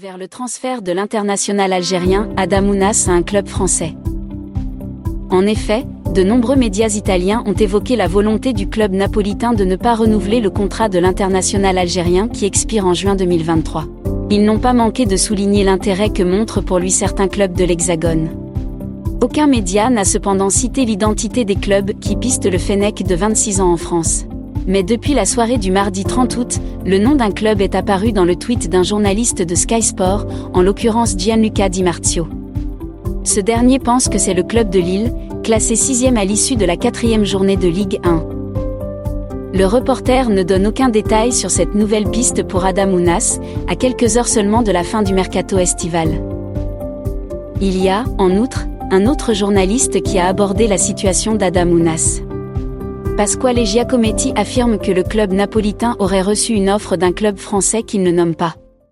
Vers le transfert de l'international algérien Adamounas à un club français. En effet, de nombreux médias italiens ont évoqué la volonté du club napolitain de ne pas renouveler le contrat de l'international algérien qui expire en juin 2023. Ils n'ont pas manqué de souligner l'intérêt que montrent pour lui certains clubs de l'Hexagone. Aucun média n'a cependant cité l'identité des clubs qui pistent le Fennec de 26 ans en France. Mais depuis la soirée du mardi 30 août, le nom d'un club est apparu dans le tweet d'un journaliste de Sky Sport, en l'occurrence Gianluca Di Marzio. Ce dernier pense que c'est le club de Lille, classé sixième à l'issue de la quatrième journée de Ligue 1. Le reporter ne donne aucun détail sur cette nouvelle piste pour Adam Ounas, à quelques heures seulement de la fin du mercato estival. Il y a, en outre, un autre journaliste qui a abordé la situation d'Adam Ounas. Pasquale Giacometti affirme que le club napolitain aurait reçu une offre d'un club français qu'il ne nomme pas.